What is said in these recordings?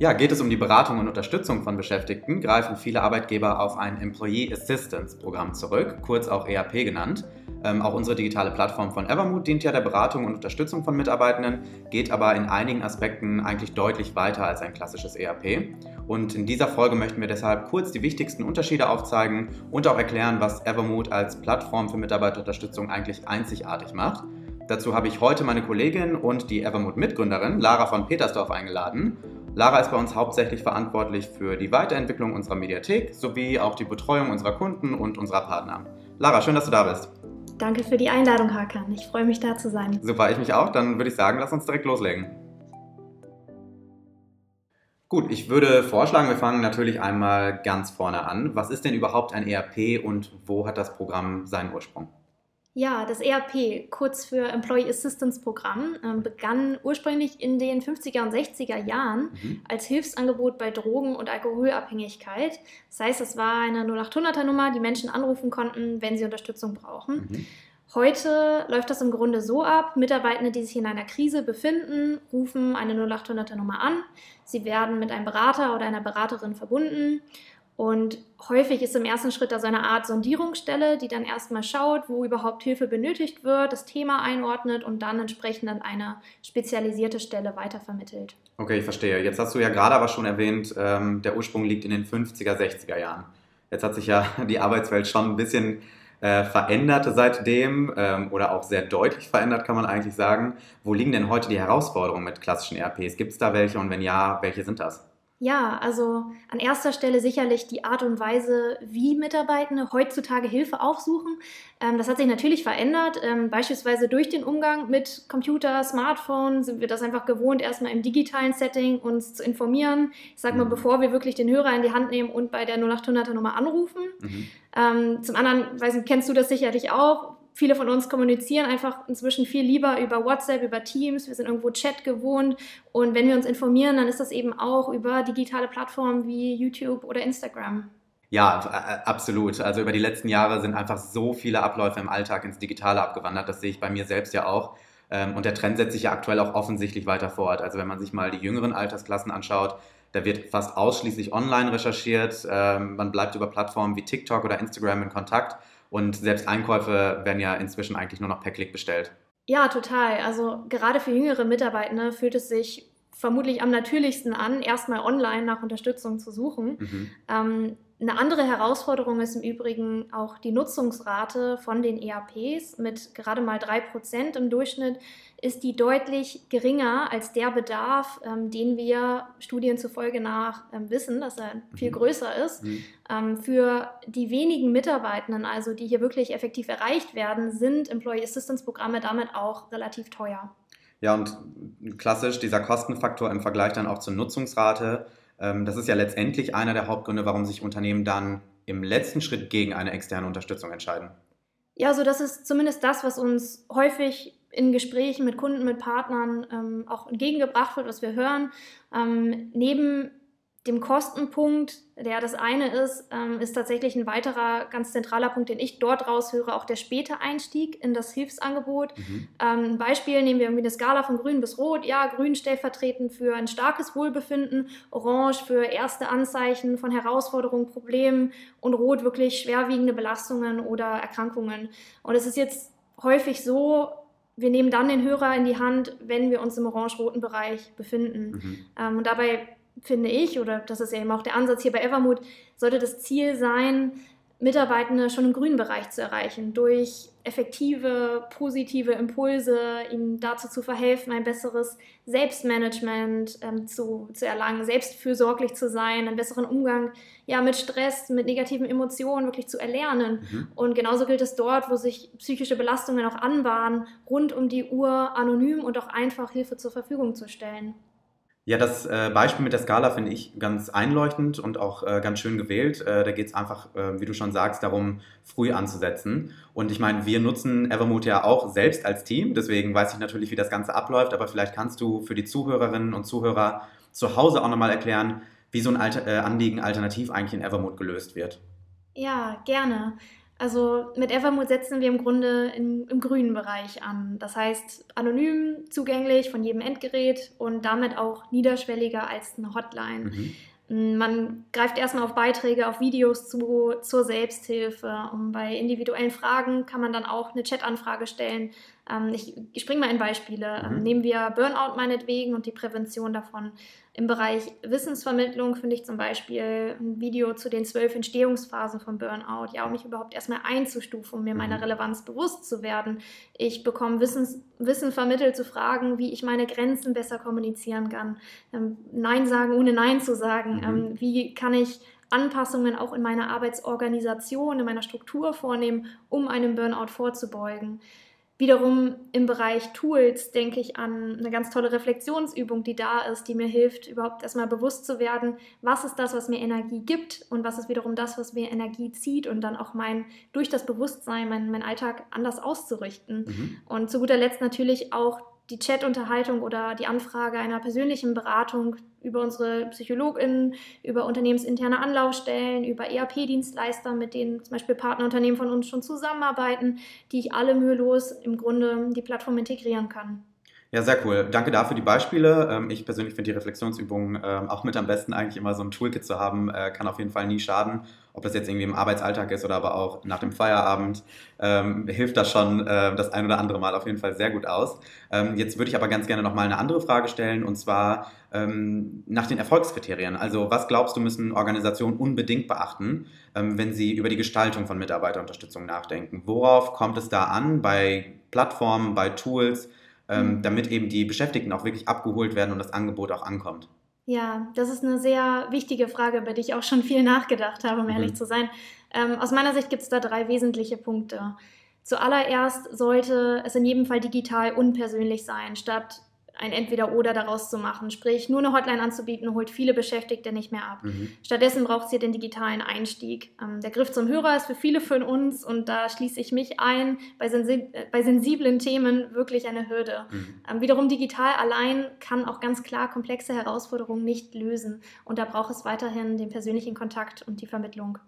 Ja, geht es um die Beratung und Unterstützung von Beschäftigten, greifen viele Arbeitgeber auf ein Employee Assistance Programm zurück, kurz auch EAP genannt. Ähm, auch unsere digitale Plattform von Evermood dient ja der Beratung und Unterstützung von Mitarbeitenden, geht aber in einigen Aspekten eigentlich deutlich weiter als ein klassisches EAP. Und in dieser Folge möchten wir deshalb kurz die wichtigsten Unterschiede aufzeigen und auch erklären, was Evermood als Plattform für Mitarbeiterunterstützung eigentlich einzigartig macht. Dazu habe ich heute meine Kollegin und die Evermood-Mitgründerin Lara von Petersdorf eingeladen. Lara ist bei uns hauptsächlich verantwortlich für die Weiterentwicklung unserer Mediathek sowie auch die Betreuung unserer Kunden und unserer Partner. Lara, schön, dass du da bist. Danke für die Einladung, Hakan. Ich freue mich, da zu sein. Super, ich mich auch. Dann würde ich sagen, lass uns direkt loslegen. Gut, ich würde vorschlagen, wir fangen natürlich einmal ganz vorne an. Was ist denn überhaupt ein ERP und wo hat das Programm seinen Ursprung? Ja, das ERP, kurz für Employee Assistance Programm, ähm, begann ursprünglich in den 50er und 60er Jahren mhm. als Hilfsangebot bei Drogen- und Alkoholabhängigkeit. Das heißt, es war eine 0800er Nummer, die Menschen anrufen konnten, wenn sie Unterstützung brauchen. Mhm. Heute läuft das im Grunde so ab, Mitarbeitende, die sich in einer Krise befinden, rufen eine 0800er Nummer an. Sie werden mit einem Berater oder einer Beraterin verbunden und häufig ist im ersten Schritt da so eine Art Sondierungsstelle, die dann erstmal schaut, wo überhaupt Hilfe benötigt wird, das Thema einordnet und dann entsprechend an eine spezialisierte Stelle weitervermittelt. Okay, ich verstehe. Jetzt hast du ja gerade aber schon erwähnt, ähm, der Ursprung liegt in den 50er, 60er Jahren. Jetzt hat sich ja die Arbeitswelt schon ein bisschen äh, verändert seitdem ähm, oder auch sehr deutlich verändert, kann man eigentlich sagen. Wo liegen denn heute die Herausforderungen mit klassischen RPs? Gibt es da welche und wenn ja, welche sind das? Ja, also an erster Stelle sicherlich die Art und Weise, wie Mitarbeitende heutzutage Hilfe aufsuchen. Ähm, das hat sich natürlich verändert. Ähm, beispielsweise durch den Umgang mit Computer, Smartphone sind wir das einfach gewohnt, erstmal im digitalen Setting uns zu informieren. Ich sage mal, mhm. bevor wir wirklich den Hörer in die Hand nehmen und bei der 0800er Nummer anrufen. Mhm. Ähm, zum anderen, weiß nicht, kennst du das sicherlich auch, Viele von uns kommunizieren einfach inzwischen viel lieber über WhatsApp, über Teams. Wir sind irgendwo Chat gewohnt. Und wenn wir uns informieren, dann ist das eben auch über digitale Plattformen wie YouTube oder Instagram. Ja, absolut. Also über die letzten Jahre sind einfach so viele Abläufe im Alltag ins Digitale abgewandert. Das sehe ich bei mir selbst ja auch. Ähm, und der Trend setzt sich ja aktuell auch offensichtlich weiter fort. Also wenn man sich mal die jüngeren Altersklassen anschaut, da wird fast ausschließlich online recherchiert. Ähm, man bleibt über Plattformen wie TikTok oder Instagram in Kontakt. Und selbst Einkäufe werden ja inzwischen eigentlich nur noch per Klick bestellt. Ja, total. Also gerade für jüngere Mitarbeitende fühlt es sich vermutlich am natürlichsten an, erstmal online nach Unterstützung zu suchen. Mhm. Ähm, eine andere Herausforderung ist im Übrigen auch die Nutzungsrate von den ERPs. Mit gerade mal 3% im Durchschnitt ist die deutlich geringer als der Bedarf, ähm, den wir Studien zufolge nach ähm, wissen, dass er viel mhm. größer ist. Mhm. Ähm, für die wenigen Mitarbeitenden, also die hier wirklich effektiv erreicht werden, sind Employee Assistance Programme damit auch relativ teuer. Ja, und klassisch dieser Kostenfaktor im Vergleich dann auch zur Nutzungsrate das ist ja letztendlich einer der Hauptgründe, warum sich Unternehmen dann im letzten Schritt gegen eine externe Unterstützung entscheiden. Ja, also das ist zumindest das, was uns häufig in Gesprächen mit Kunden, mit Partnern ähm, auch entgegengebracht wird, was wir hören. Ähm, neben dem Kostenpunkt, der das eine ist, ähm, ist tatsächlich ein weiterer ganz zentraler Punkt, den ich dort raushöre, auch der späte Einstieg in das Hilfsangebot. Mhm. Ähm, ein Beispiel nehmen wir irgendwie eine Skala von grün bis rot. Ja, grün stellvertretend für ein starkes Wohlbefinden, orange für erste Anzeichen von Herausforderungen, Problemen und rot wirklich schwerwiegende Belastungen oder Erkrankungen. Und es ist jetzt häufig so, wir nehmen dann den Hörer in die Hand, wenn wir uns im orange-roten Bereich befinden. Mhm. Ähm, und dabei finde ich, oder das ist ja eben auch der Ansatz hier bei Evermood, sollte das Ziel sein, Mitarbeitende schon im grünen Bereich zu erreichen, durch effektive, positive Impulse, ihnen dazu zu verhelfen, ein besseres Selbstmanagement ähm, zu, zu erlangen, selbstfürsorglich zu sein, einen besseren Umgang ja, mit Stress, mit negativen Emotionen wirklich zu erlernen. Mhm. Und genauso gilt es dort, wo sich psychische Belastungen auch anbahnen, rund um die Uhr anonym und auch einfach Hilfe zur Verfügung zu stellen. Ja, das äh, Beispiel mit der Skala finde ich ganz einleuchtend und auch äh, ganz schön gewählt. Äh, da geht es einfach, äh, wie du schon sagst, darum, früh anzusetzen. Und ich meine, wir nutzen Evermood ja auch selbst als Team, deswegen weiß ich natürlich, wie das Ganze abläuft, aber vielleicht kannst du für die Zuhörerinnen und Zuhörer zu Hause auch nochmal erklären, wie so ein Alter, äh, Anliegen alternativ eigentlich in Evermood gelöst wird. Ja, gerne. Also mit Evermood setzen wir im Grunde im, im, grünen Bereich an. Das heißt anonym, zugänglich von jedem Endgerät und damit auch niederschwelliger als eine Hotline. Mhm. Man greift erstmal auf Beiträge, auf Videos zu, zur Selbsthilfe. Und bei individuellen Fragen kann man dann auch eine Chatanfrage stellen. Ähm, ich, ich springe mal in Beispiele. Mhm. Ähm, nehmen wir Burnout meinetwegen und die Prävention davon. Im Bereich Wissensvermittlung finde ich zum Beispiel ein Video zu den zwölf Entstehungsphasen von Burnout, ja, um mich überhaupt erstmal einzustufen, um mir meiner mhm. Relevanz bewusst zu werden. Ich bekomme Wissens, Wissen vermittelt zu Fragen, wie ich meine Grenzen besser kommunizieren kann. Ähm, Nein sagen, ohne Nein zu sagen. Mhm. Ähm, wie kann ich Anpassungen auch in meiner Arbeitsorganisation, in meiner Struktur vornehmen, um einem Burnout vorzubeugen. Wiederum im Bereich Tools denke ich an eine ganz tolle Reflexionsübung, die da ist, die mir hilft, überhaupt erstmal bewusst zu werden, was ist das, was mir Energie gibt und was ist wiederum das, was mir Energie zieht und dann auch mein, durch das Bewusstsein meinen mein Alltag anders auszurichten. Mhm. Und zu guter Letzt natürlich auch die Chat-Unterhaltung oder die Anfrage einer persönlichen Beratung über unsere PsychologInnen, über unternehmensinterne Anlaufstellen, über ERP-Dienstleister, mit denen zum Beispiel Partnerunternehmen von uns schon zusammenarbeiten, die ich alle mühelos im Grunde die Plattform integrieren kann. Ja, sehr cool. Danke dafür die Beispiele. Ähm, ich persönlich finde die Reflexionsübungen ähm, auch mit am besten eigentlich immer so ein Toolkit zu haben, äh, kann auf jeden Fall nie schaden. Ob das jetzt irgendwie im Arbeitsalltag ist oder aber auch nach dem Feierabend, ähm, hilft das schon äh, das ein oder andere Mal auf jeden Fall sehr gut aus. jetzt würde ich aber ganz gerne nochmal eine andere Frage stellen und zwar nach den Erfolgskriterien. Also was glaubst du, müssen Organisationen unbedingt beachten, wenn sie über die Gestaltung von Mitarbeiterunterstützung nachdenken? Worauf kommt es da an bei Plattformen, bei Tools? Ähm, mhm. damit eben die Beschäftigten auch wirklich abgeholt werden und das Angebot auch ankommt? Ja, das ist eine sehr wichtige Frage, über die ich auch schon viel nachgedacht habe, um mhm. ehrlich zu sein. Ähm, aus meiner Sicht gibt es da drei wesentliche Punkte. Zuallererst sollte es in jedem Fall digital unpersönlich sein, statt ein Entweder-Oder daraus zu machen. Sprich, nur eine Hotline anzubieten, holt viele Beschäftigte nicht mehr ab. Mhm. Stattdessen braucht sie den digitalen Einstieg. Ähm, der Griff zum Hörer ist für viele von uns, und da schließe ich mich ein, bei, sensi äh, bei sensiblen Themen wirklich eine Hürde. Mhm. Ähm, wiederum digital allein kann auch ganz klar komplexe Herausforderungen nicht lösen. Und da braucht es weiterhin den persönlichen Kontakt und die Vermittlung.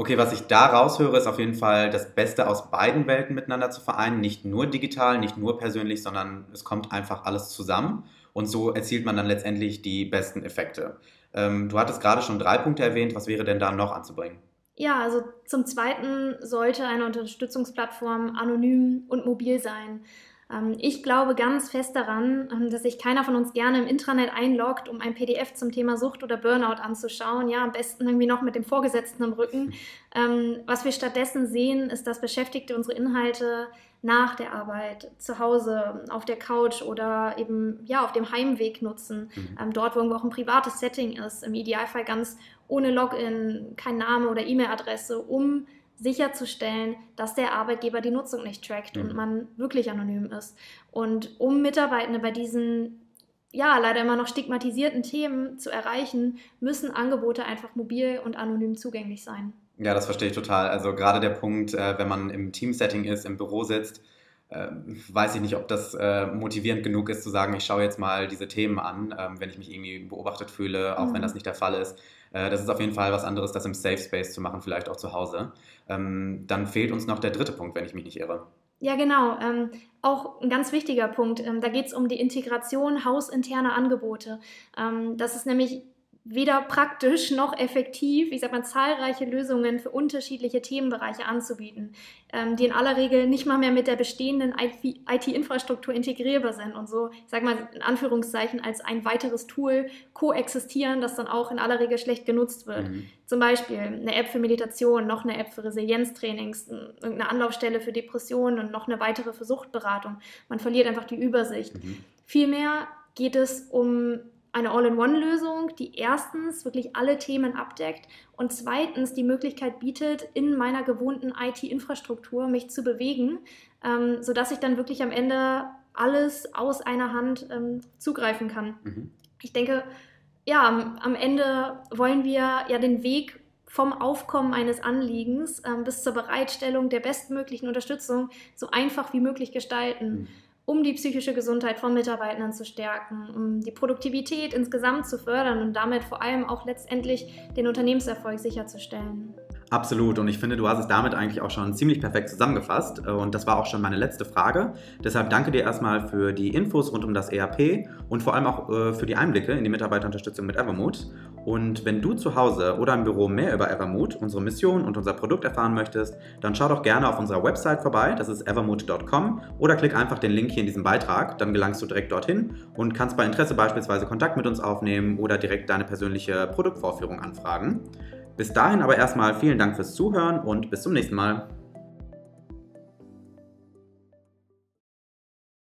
Okay, was ich da raushöre, ist auf jeden Fall das Beste aus beiden Welten miteinander zu vereinen. Nicht nur digital, nicht nur persönlich, sondern es kommt einfach alles zusammen. Und so erzielt man dann letztendlich die besten Effekte. Ähm, du hattest gerade schon drei Punkte erwähnt. Was wäre denn da noch anzubringen? Ja, also zum Zweiten sollte eine Unterstützungsplattform anonym und mobil sein. Ähm, ich glaube ganz fest daran, ähm, dass sich keiner von uns gerne im Intranet einloggt, um ein PDF zum Thema Sucht oder Burnout anzuschauen. Ja, am besten irgendwie noch mit dem Vorgesetzten im Rücken. Ähm, was wir stattdessen sehen, ist, dass Beschäftigte unsere Inhalte nach der Arbeit, zu Hause, auf der Couch oder eben ja, auf dem Heimweg nutzen. Mhm. dort, wo irgendwo auch ein privates Setting ist, im Idealfall ganz ohne Login, kein Name oder E-Mail-Adresse, um sicherzustellen, dass der Arbeitgeber die Nutzung nicht trackt mhm. und man wirklich anonym ist. Und um Mitarbeitende bei diesen ja, leider immer noch stigmatisierten Themen zu erreichen, müssen Angebote einfach mobil und anonym zugänglich sein. Ja, das verstehe ich total. Also gerade der Punkt, äh, wenn man im Teamsetting ist, im Büro sitzt, äh, weiß ich nicht, ob das äh, motivierend genug ist zu sagen, ich schaue jetzt mal diese Themen an, ähm, wenn ich mich irgendwie beobachtet fühle, auch mhm. wenn das nicht der Fall ist. Äh, das ist auf jeden Fall was anderes, das im Safe Space zu machen, vielleicht auch zu Hause. Ähm, dann fehlt uns noch der dritte Punkt, wenn ich mich nicht irre. Ja, genau. Ähm, auch ein ganz wichtiger Punkt. Ähm, da geht es um die Integration hausinterner Angebote. Ähm, das ist nämlich weder praktisch noch effektiv, ich sag mal, zahlreiche Lösungen für unterschiedliche Themenbereiche anzubieten, ähm, die in aller Regel nicht mal mehr mit der bestehenden IT-Infrastruktur integrierbar sind und so, ich sag mal, in Anführungszeichen als ein weiteres Tool koexistieren, das dann auch in aller Regel schlecht genutzt wird. Mhm. Zum Beispiel eine App für Meditation, noch eine App für Resilienztrainings, irgendeine Anlaufstelle für Depressionen und noch eine weitere für Suchtberatung. Man verliert einfach die Übersicht. Mhm. Vielmehr geht es um eine All-in-One-Lösung, die erstens wirklich alle Themen abdeckt und zweitens die Möglichkeit bietet, in meiner gewohnten IT-Infrastruktur mich zu bewegen, ähm, sodass ich dann wirklich am Ende alles aus einer Hand ähm, zugreifen kann. Mhm. Ich denke, ja, am, Ende wollen wir ja den Weg vom Aufkommen eines Anliegens ähm, bis zur Bereitstellung der bestmöglichen Unterstützung so einfach wie möglich gestalten. Mhm um die psychische Gesundheit von Mitarbeitenden zu stärken, um die Produktivität insgesamt zu fördern und damit vor allem auch letztendlich den Unternehmenserfolg sicherzustellen. Absolut. Und ich finde, du hast es damit eigentlich auch schon ziemlich perfekt zusammengefasst. Und das war auch schon meine letzte Frage. Deshalb danke dir erstmal für die Infos rund um das ERP und vor allem auch äh, für die Einblicke in die Mitarbeiterunterstützung mit Evermood. Und wenn du zu Hause oder im Büro mehr über Evermood, unsere Mission und unser Produkt erfahren möchtest, dann schau doch gerne auf unserer Website vorbei. Das ist evermood.com oder klick einfach den Link hier in diesem Beitrag. Dann gelangst du direkt dorthin und kannst bei Interesse beispielsweise Kontakt mit uns aufnehmen oder direkt deine persönliche Produktvorführung anfragen. Bis dahin aber erstmal vielen Dank fürs Zuhören und bis zum nächsten Mal.